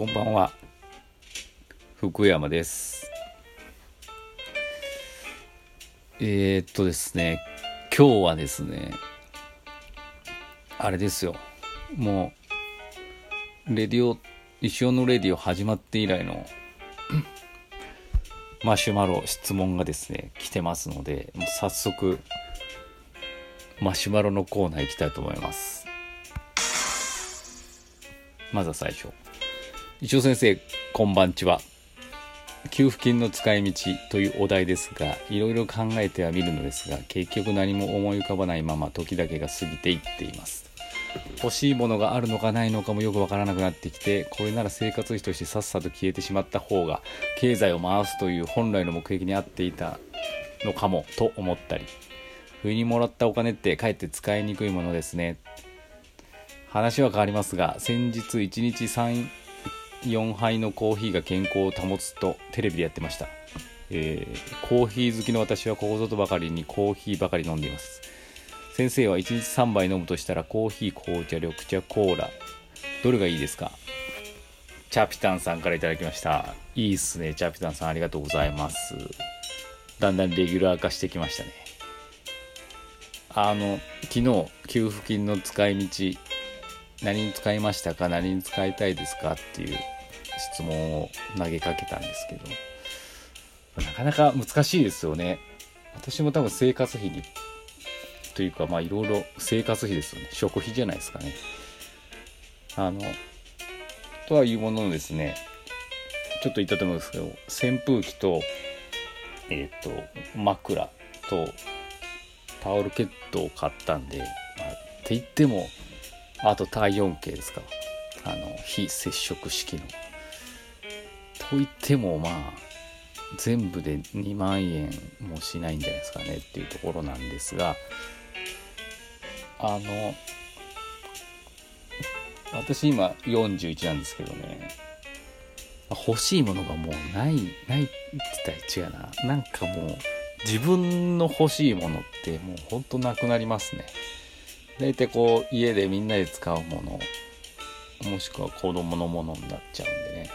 こんばんは。福山です。えー、っとですね今日はですねあれですよ。もうレディオ石尾のレディオ始まって以来のマシュマロ質問がですね来てますので早速マシュマロのコーナー行きたいと思います。まずは最初。一応先生こんばんちは。給付金の使い道というお題ですがいろいろ考えてはみるのですが結局何も思い浮かばないまま時だけが過ぎていっています。欲しいものがあるのかないのかもよくわからなくなってきてこれなら生活費としてさっさと消えてしまった方が経済を回すという本来の目的に合っていたのかもと思ったり不意にもらったお金ってかえって使いにくいものですね。話は変わりますが先日1日3 4杯のコーヒーが健康を保つとテレビでやってました、えー、コーヒー好きの私はここぞとばかりにコーヒーばかり飲んでいます。先生は1日3杯飲むとしたらコーヒー紅茶緑茶コーラ。どれがいいですか？チャピタンさんから頂きました。いいっすね。チャピタンさんありがとうございます。だんだんレギュラー化してきましたね。あの昨日給付金の使い道何に使いましたか？何に使いたいですか？っていう質問を投げかけたんですけどなかなか難しいですよね。私も多分生活費にというかまあいろいろ生活費ですよね。食費じゃないですかね。あのとはいうもののですねちょっと言ったと思うんですけど扇風機とえっ、ー、と枕とタオルケットを買ったんで、まあ、って言ってもあと体温計ですか。あの非接触式の。と言ってもまあ全部で2万円もしないんじゃないですかね。っていうところなんですが。あの私今41なんですけどね。欲しいものがもうないないって言ったら違うな。なんかもう自分の欲しいものってもうほんとなくなりますね。大体こう家でみんなで使うものもしくは子供のものになっちゃうんでね。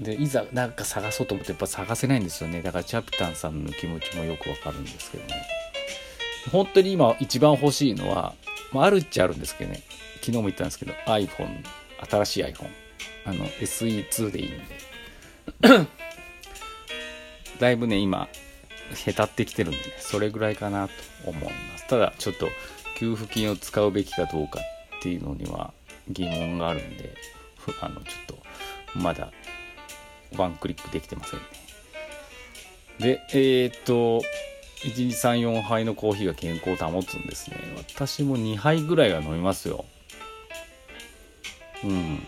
でいざなんか探そうと思ってやっぱ探せないんですよね。だからチャプタンさんの気持ちもよくわかるんですけどね。本当に今一番欲しいのは、まあ、あるっちゃあるんですけどね。昨日も言ったんですけど iPhone 新しい iPhone あの SE2 でいいんで。だいぶね今へたってきてるんでねそれぐらいかなと思います。ただちょっと給付金を使うべきかどうかっていうのには疑問があるんであのちょっとまだワンクリックできてませんね。でえー、っと1日34杯のコーヒーが健康を保つんですね。私も2杯ぐらいは飲みますよ。うん。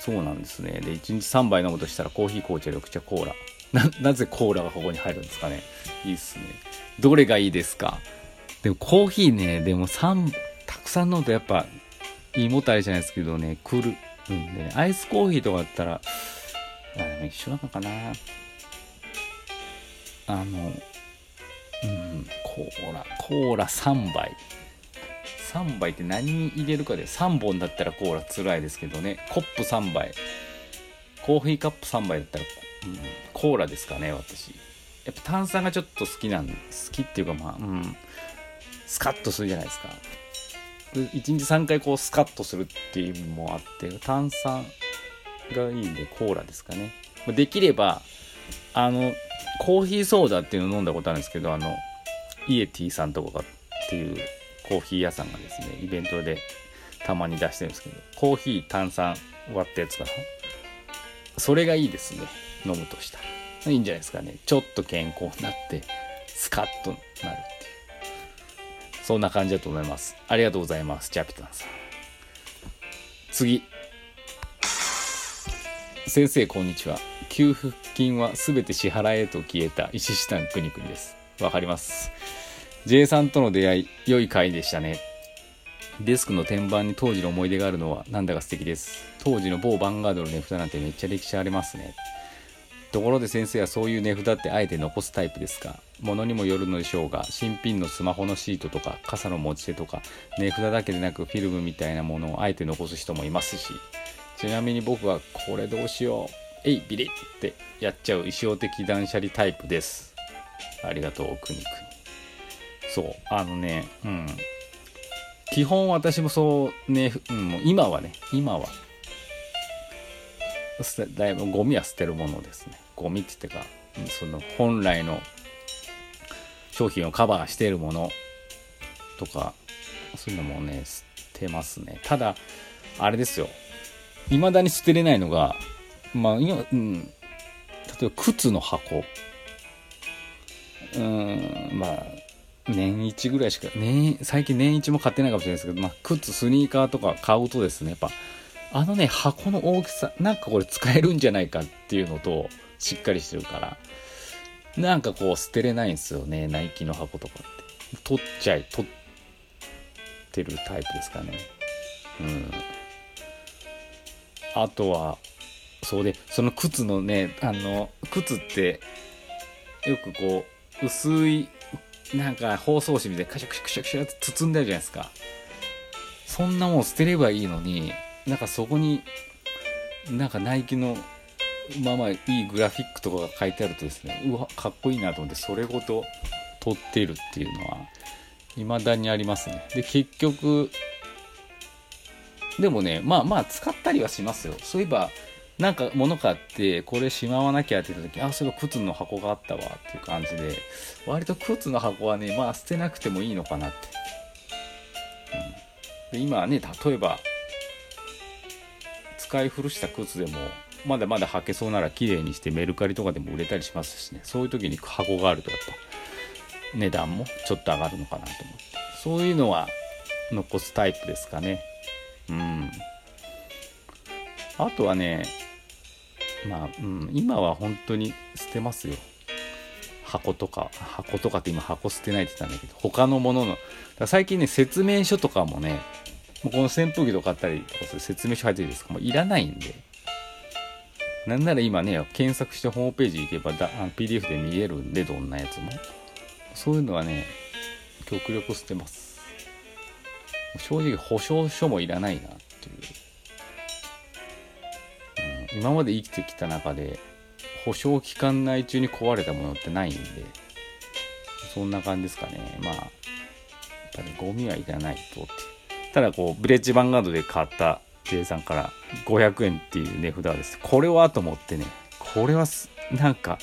そうなんですね。で1日3杯飲むとしたらコーヒー紅茶緑茶コーラ。ななぜコーラがここに入るんですかね。いいっすね。どれがいいですか？でもコーヒーねでも3たくさん飲むとやっぱ胃もたれじゃないですけどね来るんで、ね、アイスコーヒーとかだったらあでも一緒なのかなあのうん、コーラ、コーラ3杯。3杯って何入れるかで、3本だったらコーラ辛いですけどね、コップ3杯。コーヒーカップ3杯だったら、うん、コーラですかね、私。やっぱ炭酸がちょっと好きなん、好きっていうかまあ、うん、スカッとするじゃないですか。1日3回こうスカッとするっていう意味もあって、炭酸がいいんでコーラですかね。できれば、あの、コーヒーソーダっていうのを飲んだことあるんですけど、あの、イエティさんとかっていうコーヒー屋さんがですね、イベントでたまに出してるんですけど、コーヒー炭酸割ったやつかな。それがいいですね。飲むとしたら。いいんじゃないですかね。ちょっと健康になって、スカッとなる。そんな感じだと思います。ありがとうございます。ジャピタンさん。次。先生、こんにちは。給付金は全て支払えと消えた石下くにくにです。わかります。J さんとの出会い、良い回でしたね。デスクの天板に当時の思い出があるのはなんだか素敵です。当時の某ヴァンガードの値札なんてめっちゃ歴史ありますね。ところで先生はそういう値札ってあえて残すタイプですか？ものにもよるのでしょうが、新品のスマホのシートとか傘の持ち手とか値札だけでなくフィルムみたいなものをあえて残す人もいますし、ちなみに僕はこれどうしよう。えいビリってやっちゃう意表的断捨離タイプです。ありがとうくにくにそうあのねうん。基本私もそうね、うん、もう今はね今はだいぶゴミは捨てるものですね。ゴミって言ってかその本来の商品をカバーしているものとかそういうのもね捨てますね。ただあれですよ。未だに捨てれないのがまあ今、うん、例えば靴の箱。うんまあ年一ぐらいしか年最近年一も買ってないかもしれないですけど、まあ、靴スニーカーとか買うとですねやっぱあのね箱の大きさなんかこれ使えるんじゃないかっていうのとしっかりしてるから。なんかこう捨てれないんですよねナイキの箱とかって。取っちゃい取ってるタイプですかね。うん。あとはそうでその靴のねあの靴ってよくこう薄いなんか包装紙みたいにカシャカシャカシャカシャって包んでるじゃないですか。そんなもん捨てればいいのになんかそこになんかナイキのまあまあいいグラフィックとかが書いてあるとですねうわかっこいいなと思ってそれごと撮っているっていうのは未だにありますね。で結局でもねまあまあ使ったりはしますよ。そういえばなんか物買ってこれしまわなきゃって言った時あそういえば靴の箱があったわっていう感じで割と靴の箱はねまあ捨てなくてもいいのかなって、うん、で今はね例えば使い古した靴でもまだまだ履けそうなら綺麗にしてメルカリとかでも売れたりしますしね。そういう時に箱があるとやっぱ値段もちょっと上がるのかなと思って。そういうのは残すタイプですかね。うん。あとはねまあ、うん、今は本当に捨てますよ。箱とか箱とかって今箱捨てないって言ったんだけど他のものの最近ね説明書とかもねもうこの扇風機とか買ったりとかする説明書入ってるんですかもういらないんでなんなら今ね、検索してホームページ行けばだ PDF で見えるんで、どんなやつも。そういうのはね、極力捨てます。正直保証書もいらないなっていう。うん、今まで生きてきた中で、保証期間内中に壊れたものってないんで、そんな感じですかね。まあ、やっぱり、ゴミはいらないとって。ただこう、ブレッジヴァンガードで買った J さんから500円っていう値札です。これはと思ってね、これはなんか、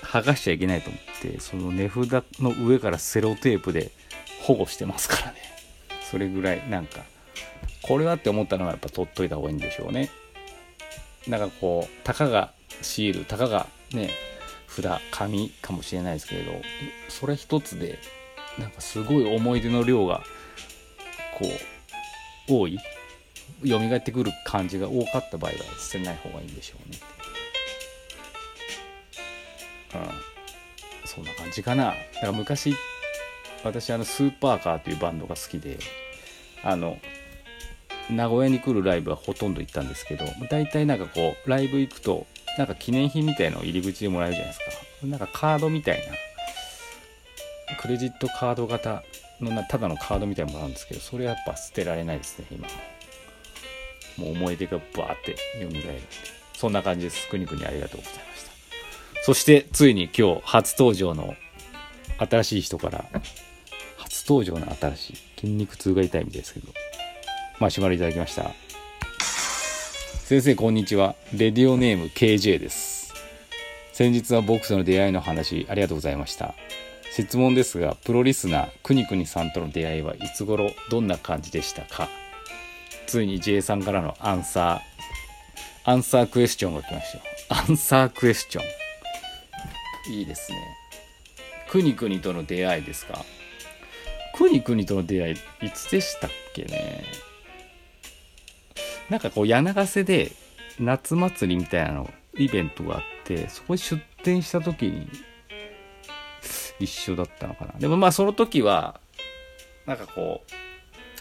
剥がしちゃいけないと思って、その値札の上からセロテープで保護してますからね。それぐらい、なんか、これはって思ったのはやっぱ取っといた方がいいんでしょうね。なんかこう、たかがシール、たかがね、札、紙かもしれないですけれど、それ一つで、なんかすごい思い出の量が、こう、多い？蘇ってくる感じが多かった場合は捨てない方がいいんでしょうねうん。そんな感じかな。だから昔私あのスーパーカーというバンドが好きであの名古屋に来るライブはほとんど行ったんですけど大体なんかこうライブ行くとなんか記念品みたいのを入り口でもらえるじゃないですか。なんかカードみたいなクレジットカード型のなただのカードみたいなものなんですけどそれやっぱ捨てられないですね今。もう思い出がバーって蘇るそんな感じですくにくに。ありがとうございました。そしてついに今日初登場の新しい人から初登場の新しい筋肉痛が痛いみたいですけど。マシュマロいただきました。先生こんにちは。レディオネーム KJ です。先日はボクスの出会いの話ありがとうございました。質問ですがプロリスナーくにくにさんとの出会いはいつ頃どんな感じでしたか？ついに J さんからのアンサー、アンサークエスチョンが来ましたよ。アンサークエスチョン。いいですね。くにくにとの出会いですか？くにくにとの出会い、いつでしたっけね？なんかこう、柳瀬で夏祭りみたいなの、イベントがあって、そこに出店した時に、一緒だったのかな。でもまあその時は、なんかこ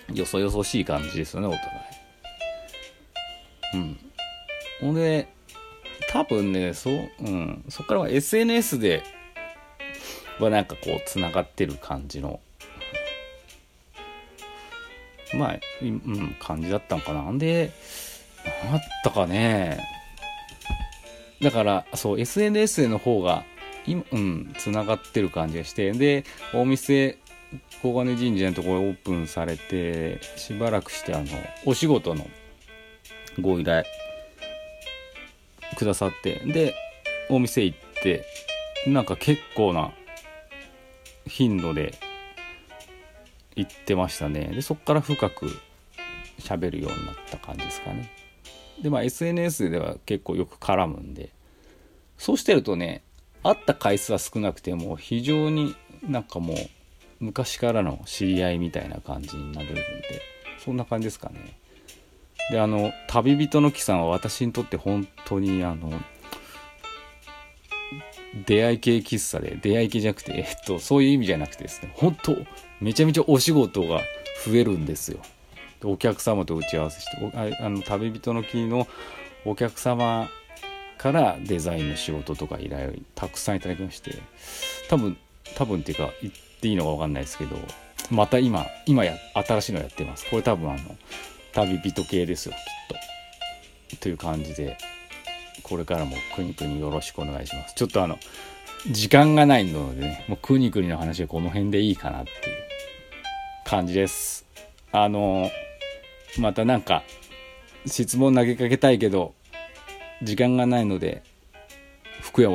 う、よそよそしい感じですよね、お互い。うん。ほんで、多分ね、そう、うん。そっからは SNS で、はなんかこう、つながってる感じの、まあ、うん、感じだったのかな。んで、あったかねだからそう SNS の方が今うんつながってる感じがしてでお店小金神社のところオープンされてしばらくしてあのお仕事のご依頼くださってでお店行ってなんか結構な頻度で行ってましたね。でそこから深く喋るようになった感じですかね。でまあ SNS では結構よく絡むんで。そうしてるとね会った回数は少なくても非常になんかもう昔からの知り合いみたいな感じになれるんでそんな感じですかね。であの旅人の木さんは私にとって本当にあの出会い系喫茶で出会い系じゃなくて、えっと、そういう意味じゃなくてですね本当めちゃめちゃお仕事が増えるんですよ。お客様と打ち合わせしてあの旅人の木のお客様からデザインの仕事とか依頼をたくさんいただきまして多分多分っていうか言っていいのか分かんないですけどまた今今や新しいのやってます。これ多分あの旅人系ですよきっと。という感じでこれからもくにくによろしくお願いします。ちょっとあの時間がないのでねもうくにくにの話はこの辺でいいかなっていう感じです。あのまたなんか質問投げかけたいけど時間がないので福山